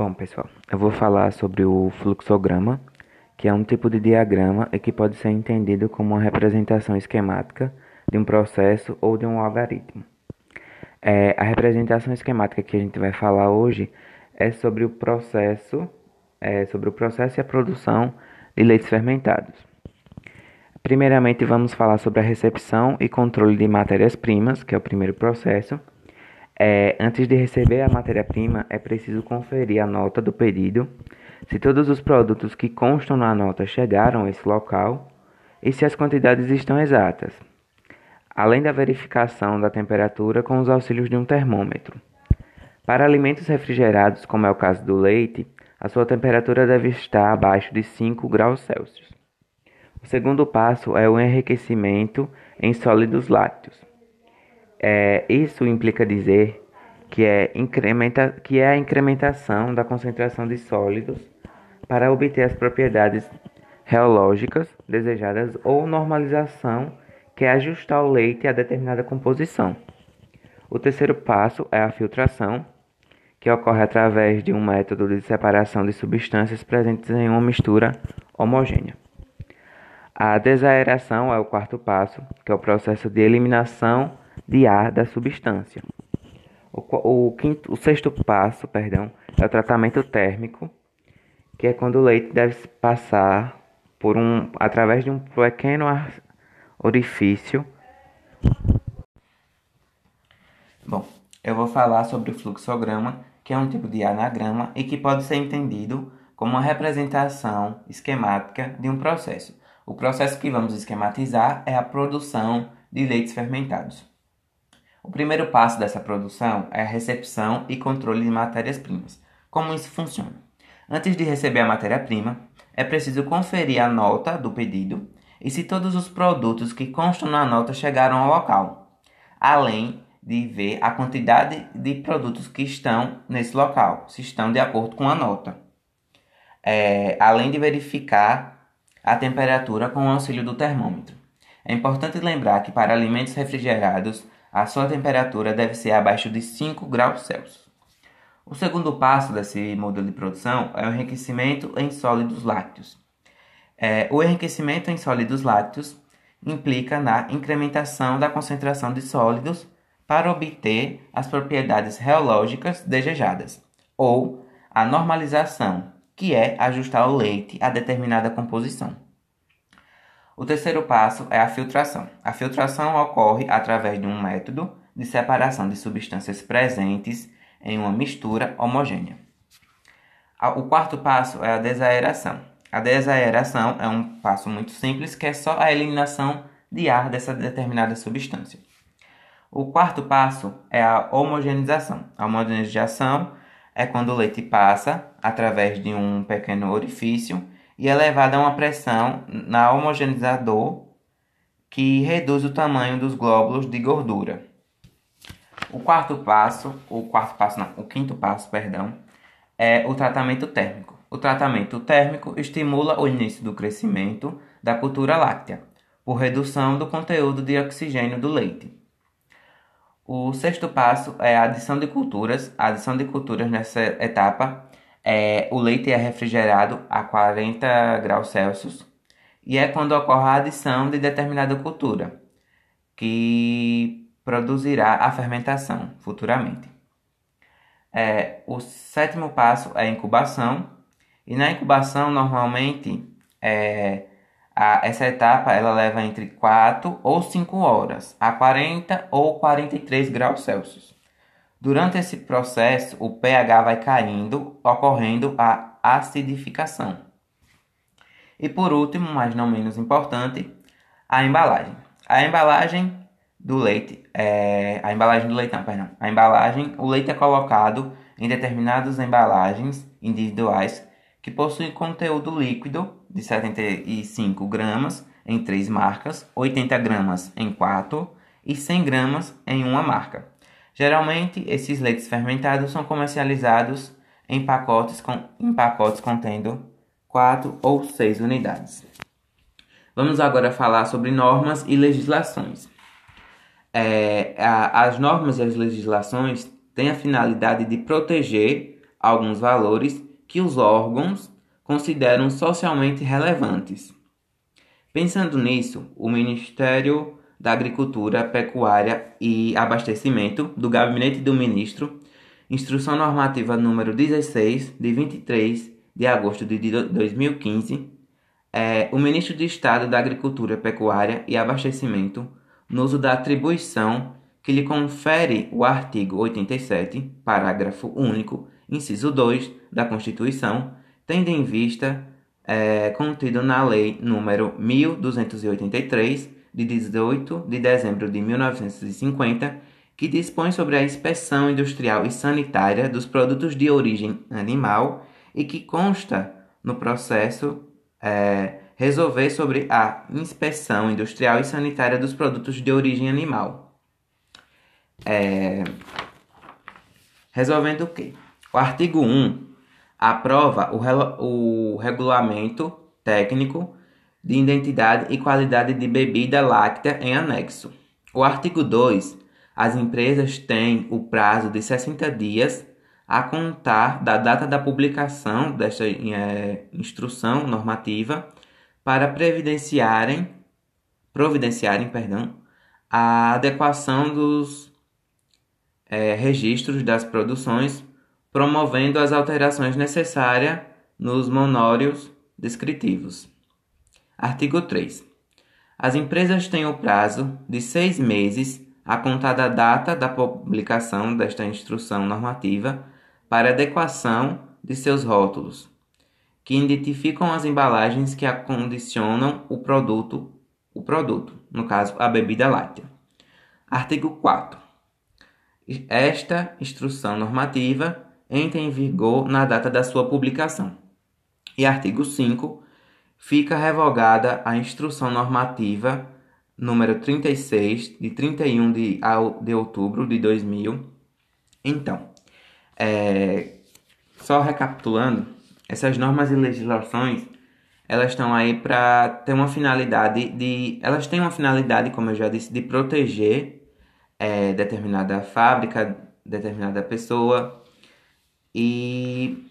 Bom, pessoal, eu vou falar sobre o fluxograma, que é um tipo de diagrama e que pode ser entendido como uma representação esquemática de um processo ou de um algoritmo. É, a representação esquemática que a gente vai falar hoje é sobre o processo, é, sobre o processo e a produção de leites fermentados. Primeiramente, vamos falar sobre a recepção e controle de matérias-primas, que é o primeiro processo. É, antes de receber a matéria-prima, é preciso conferir a nota do pedido, se todos os produtos que constam na nota chegaram a esse local e se as quantidades estão exatas, além da verificação da temperatura com os auxílios de um termômetro. Para alimentos refrigerados, como é o caso do leite, a sua temperatura deve estar abaixo de 5 graus Celsius. O segundo passo é o enriquecimento em sólidos lácteos. É, isso implica dizer que é, incrementa, que é a incrementação da concentração de sólidos para obter as propriedades reológicas desejadas ou normalização, que é ajustar o leite a determinada composição. O terceiro passo é a filtração, que ocorre através de um método de separação de substâncias presentes em uma mistura homogênea. A desaeração é o quarto passo, que é o processo de eliminação de ar da substância. O, o, quinto, o sexto passo, perdão, é o tratamento térmico, que é quando o leite deve passar por um, através de um pequeno orifício. Bom, eu vou falar sobre o fluxograma, que é um tipo de anagrama e que pode ser entendido como uma representação esquemática de um processo. O processo que vamos esquematizar é a produção de leites fermentados. O primeiro passo dessa produção é a recepção e controle de matérias-primas. Como isso funciona? Antes de receber a matéria-prima, é preciso conferir a nota do pedido e se todos os produtos que constam na nota chegaram ao local, além de ver a quantidade de produtos que estão nesse local, se estão de acordo com a nota. É, além de verificar a temperatura com o auxílio do termômetro. É importante lembrar que para alimentos refrigerados, a sua temperatura deve ser abaixo de 5 graus Celsius. O segundo passo desse modelo de produção é o enriquecimento em sólidos lácteos. É, o enriquecimento em sólidos lácteos implica na incrementação da concentração de sólidos para obter as propriedades reológicas desejadas, ou a normalização, que é ajustar o leite a determinada composição. O terceiro passo é a filtração. A filtração ocorre através de um método de separação de substâncias presentes em uma mistura homogênea. O quarto passo é a desaeração. A desaeração é um passo muito simples que é só a eliminação de ar dessa determinada substância. O quarto passo é a homogeneização. A homogeneização é quando o leite passa através de um pequeno orifício e é levada a uma pressão na homogeneizador que reduz o tamanho dos glóbulos de gordura. O quarto passo, o quarto passo não, o quinto passo, perdão, é o tratamento térmico. O tratamento térmico estimula o início do crescimento da cultura láctea, por redução do conteúdo de oxigênio do leite. O sexto passo é a adição de culturas. A adição de culturas nessa etapa é, o leite é refrigerado a 40 graus Celsius e é quando ocorre a adição de determinada cultura, que produzirá a fermentação futuramente. É, o sétimo passo é a incubação, e na incubação, normalmente, é, a, essa etapa ela leva entre 4 ou 5 horas, a 40 ou 43 graus Celsius. Durante esse processo, o pH vai caindo, ocorrendo a acidificação. E por último, mas não menos importante, a embalagem. A embalagem do leite, é, a embalagem do leitão, perdão. A embalagem, o leite é colocado em determinadas embalagens individuais que possuem conteúdo líquido de 75 gramas em três marcas, 80 gramas em quatro e 100 gramas em uma marca. Geralmente, esses leites fermentados são comercializados em pacotes, com, em pacotes contendo 4 ou 6 unidades. Vamos agora falar sobre normas e legislações. É, a, as normas e as legislações têm a finalidade de proteger alguns valores que os órgãos consideram socialmente relevantes. Pensando nisso, o Ministério da Agricultura, Pecuária e Abastecimento do Gabinete do Ministro, Instrução Normativa número 16, de 23 de agosto de 2015, é, o Ministro de Estado da Agricultura, Pecuária e Abastecimento, no uso da atribuição que lhe confere o artigo 87, parágrafo único, inciso 2 da Constituição, tendo em vista é, contido na Lei número 1283, de 18 de dezembro de 1950, que dispõe sobre a inspeção industrial e sanitária dos produtos de origem animal e que consta no processo é, resolver sobre a inspeção industrial e sanitária dos produtos de origem animal. É, resolvendo o quê? O artigo 1 aprova o, o regulamento técnico de identidade e qualidade de bebida láctea em anexo. O artigo 2. As empresas têm o prazo de 60 dias a contar da data da publicação desta é, instrução normativa para previdenciarem, providenciarem perdão, a adequação dos é, registros das produções promovendo as alterações necessárias nos monórios descritivos. Artigo 3. As empresas têm o prazo de seis meses a contar da data da publicação desta instrução normativa para adequação de seus rótulos, que identificam as embalagens que acondicionam o produto, o produto, no caso, a bebida láctea. Artigo 4. Esta instrução normativa entra em vigor na data da sua publicação. E artigo 5. Fica revogada a instrução normativa número 36, de 31 de, de outubro de 2000. Então, é, só recapitulando, essas normas e legislações elas estão aí para ter uma finalidade de. Elas têm uma finalidade, como eu já disse, de proteger é, determinada fábrica, determinada pessoa, e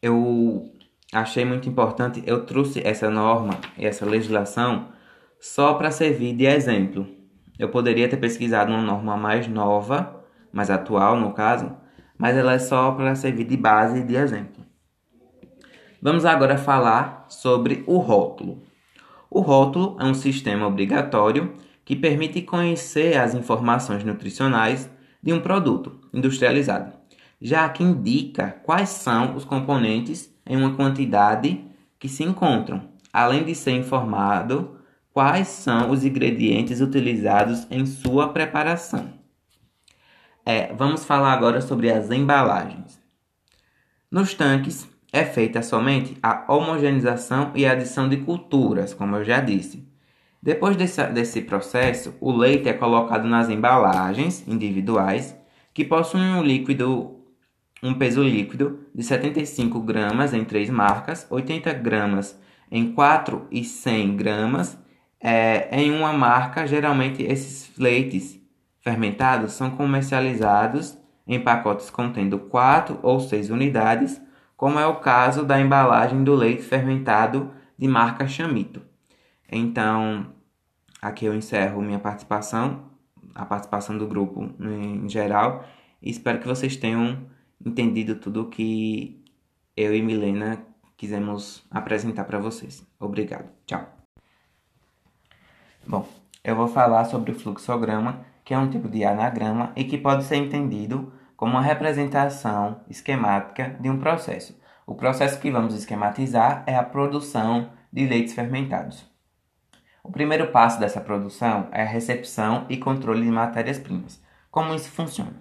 eu achei muito importante, eu trouxe essa norma e essa legislação só para servir de exemplo. Eu poderia ter pesquisado uma norma mais nova, mais atual no caso, mas ela é só para servir de base e de exemplo. Vamos agora falar sobre o rótulo. O rótulo é um sistema obrigatório que permite conhecer as informações nutricionais de um produto industrializado já que indica quais são os componentes em uma quantidade que se encontram, além de ser informado quais são os ingredientes utilizados em sua preparação. É, vamos falar agora sobre as embalagens. Nos tanques é feita somente a homogeneização e adição de culturas, como eu já disse. Depois desse, desse processo, o leite é colocado nas embalagens individuais que possuem um líquido um peso líquido de 75 gramas em três marcas, 80 gramas em 4 e 100 gramas é, em uma marca. Geralmente esses leites fermentados são comercializados em pacotes contendo 4 ou 6 unidades, como é o caso da embalagem do leite fermentado de marca Chamito. Então, aqui eu encerro minha participação, a participação do grupo em geral, e espero que vocês tenham entendido tudo o que eu e Milena quisemos apresentar para vocês. Obrigado. Tchau. Bom, eu vou falar sobre o fluxograma, que é um tipo de anagrama e que pode ser entendido como uma representação esquemática de um processo. O processo que vamos esquematizar é a produção de leites fermentados. O primeiro passo dessa produção é a recepção e controle de matérias-primas. Como isso funciona?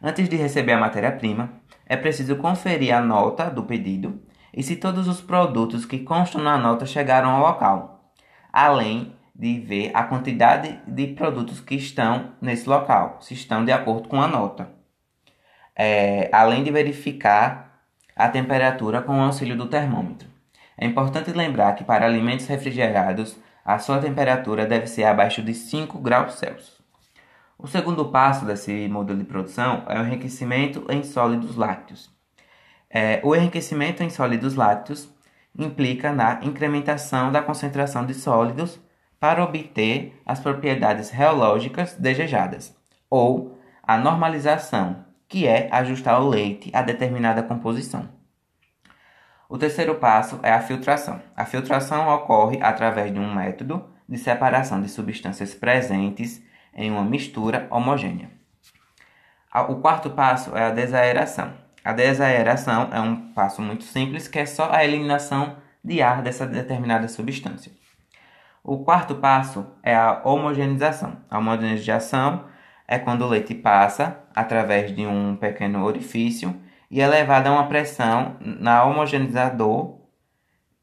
Antes de receber a matéria-prima, é preciso conferir a nota do pedido e se todos os produtos que constam na nota chegaram ao local, além de ver a quantidade de produtos que estão nesse local, se estão de acordo com a nota. É, além de verificar a temperatura com o auxílio do termômetro. É importante lembrar que para alimentos refrigerados, a sua temperatura deve ser abaixo de 5 graus Celsius. O segundo passo desse modelo de produção é o enriquecimento em sólidos lácteos. É, o enriquecimento em sólidos lácteos implica na incrementação da concentração de sólidos para obter as propriedades reológicas desejadas, ou a normalização, que é ajustar o leite a determinada composição. O terceiro passo é a filtração. A filtração ocorre através de um método de separação de substâncias presentes em uma mistura homogênea. O quarto passo é a desaeração. A desaeração é um passo muito simples que é só a eliminação de ar dessa determinada substância. O quarto passo é a homogeneização. A homogeneização é quando o leite passa através de um pequeno orifício e é levado a uma pressão na homogeneizador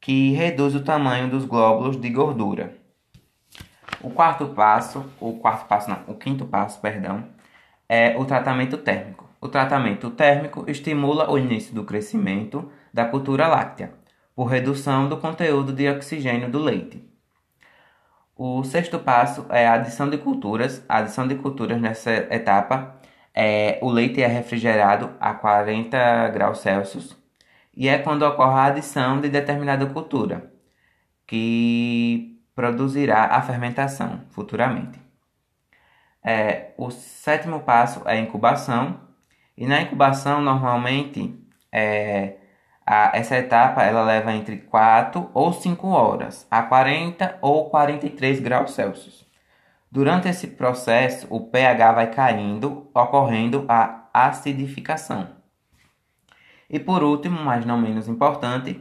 que reduz o tamanho dos glóbulos de gordura. O quarto passo, o quarto passo não, o quinto passo, perdão, é o tratamento térmico. O tratamento térmico estimula o início do crescimento da cultura láctea, por redução do conteúdo de oxigênio do leite. O sexto passo é a adição de culturas. A adição de culturas nessa etapa é, o leite é refrigerado a 40 graus Celsius e é quando ocorre a adição de determinada cultura, que produzirá a fermentação futuramente. É, o sétimo passo é a incubação, e na incubação, normalmente, é, a, essa etapa ela leva entre 4 ou 5 horas, a 40 ou 43 graus Celsius. Durante esse processo, o pH vai caindo, ocorrendo a acidificação. E por último, mas não menos importante,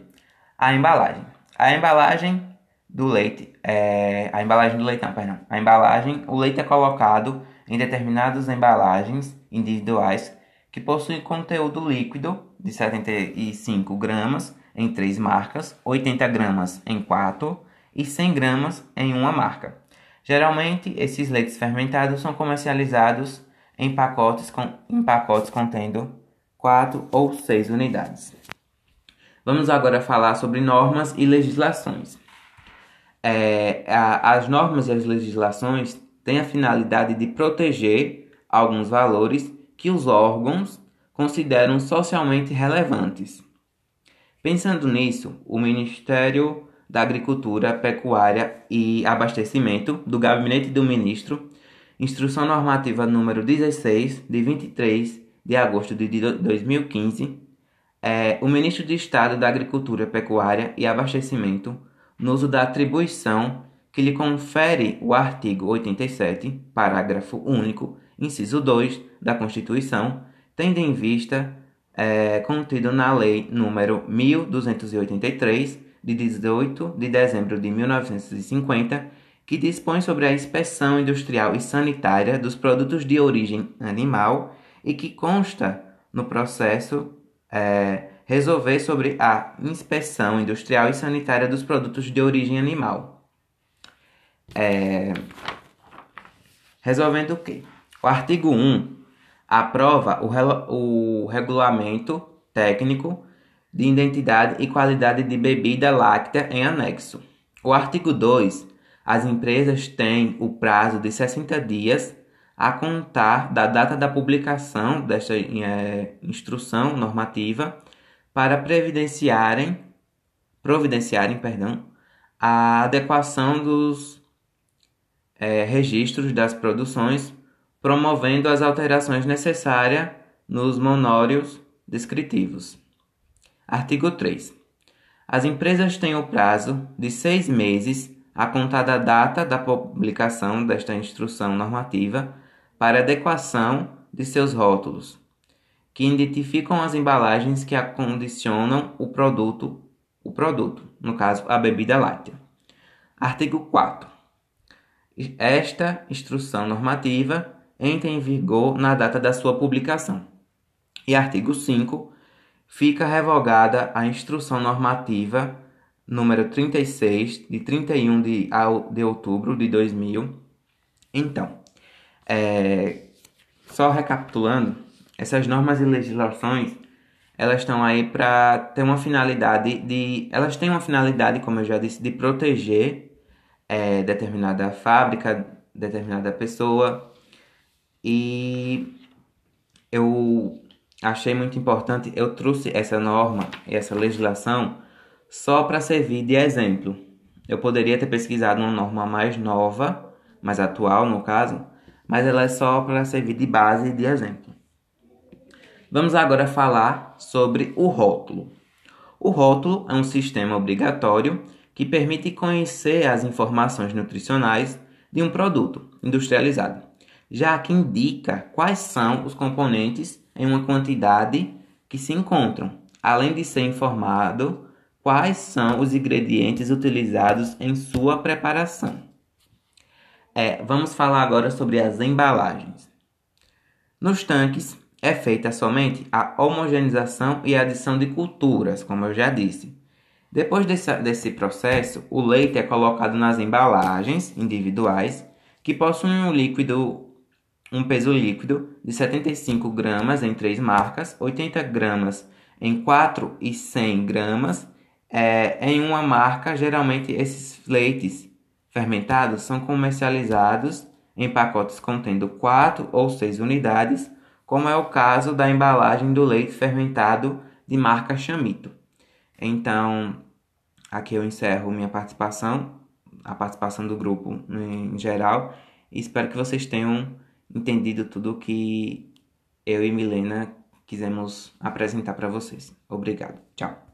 a embalagem. A embalagem do leite, é, a embalagem do leitão, perdão. A embalagem, o leite é colocado em determinadas embalagens individuais que possuem conteúdo líquido de 75 gramas em três marcas, 80 gramas em quatro e 100 gramas em uma marca. Geralmente, esses leites fermentados são comercializados em pacotes, com, em pacotes contendo 4 ou 6 unidades. Vamos agora falar sobre normas e legislações. É, a, as normas e as legislações têm a finalidade de proteger alguns valores que os órgãos consideram socialmente relevantes. Pensando nisso, o Ministério da Agricultura, Pecuária e Abastecimento do Gabinete do Ministro, Instrução Normativa número 16, de 23 de agosto de 2015, é, o Ministro de Estado da Agricultura, Pecuária e Abastecimento, no uso da atribuição que lhe confere o artigo 87, parágrafo único, inciso 2 da Constituição, tendo em vista é, contido na Lei número 1283 de 18 de dezembro de 1950, que dispõe sobre a inspeção industrial e sanitária dos produtos de origem animal e que consta no processo é, resolver sobre a inspeção industrial e sanitária dos produtos de origem animal. É, resolvendo o quê? O artigo 1 aprova o, o regulamento técnico de identidade e qualidade de bebida láctea em anexo. O artigo 2. As empresas têm o prazo de 60 dias a contar da data da publicação desta é, instrução normativa para previdenciarem, providenciarem perdão, a adequação dos é, registros das produções, promovendo as alterações necessárias nos monórios descritivos. Artigo 3. As empresas têm o prazo de seis meses a contar da data da publicação desta instrução normativa para adequação de seus rótulos, que identificam as embalagens que acondicionam o produto, o produto, no caso, a bebida láctea. Artigo 4. Esta instrução normativa entra em vigor na data da sua publicação. E artigo 5 fica revogada a Instrução Normativa número 36, de 31 de, de outubro de 2000. Então, é, só recapitulando, essas normas e legislações, elas estão aí para ter uma finalidade de... Elas têm uma finalidade, como eu já disse, de proteger é, determinada fábrica, determinada pessoa. E eu achei muito importante, eu trouxe essa norma e essa legislação só para servir de exemplo. Eu poderia ter pesquisado uma norma mais nova, mais atual no caso, mas ela é só para servir de base e de exemplo. Vamos agora falar sobre o rótulo. O rótulo é um sistema obrigatório que permite conhecer as informações nutricionais de um produto industrializado, já que indica quais são os componentes em uma quantidade que se encontram, além de ser informado quais são os ingredientes utilizados em sua preparação. É, vamos falar agora sobre as embalagens. Nos tanques, é feita somente a homogeneização e adição de culturas, como eu já disse. Depois desse, desse processo, o leite é colocado nas embalagens individuais que possuem um líquido um peso líquido de 75 gramas em três marcas, 80 gramas em 4 e 100 gramas é, em uma marca. Geralmente esses leites fermentados são comercializados em pacotes contendo 4 ou 6 unidades como é o caso da embalagem do leite fermentado de marca Chamito. Então, aqui eu encerro minha participação, a participação do grupo em geral, e espero que vocês tenham entendido tudo o que eu e Milena quisemos apresentar para vocês. Obrigado. Tchau.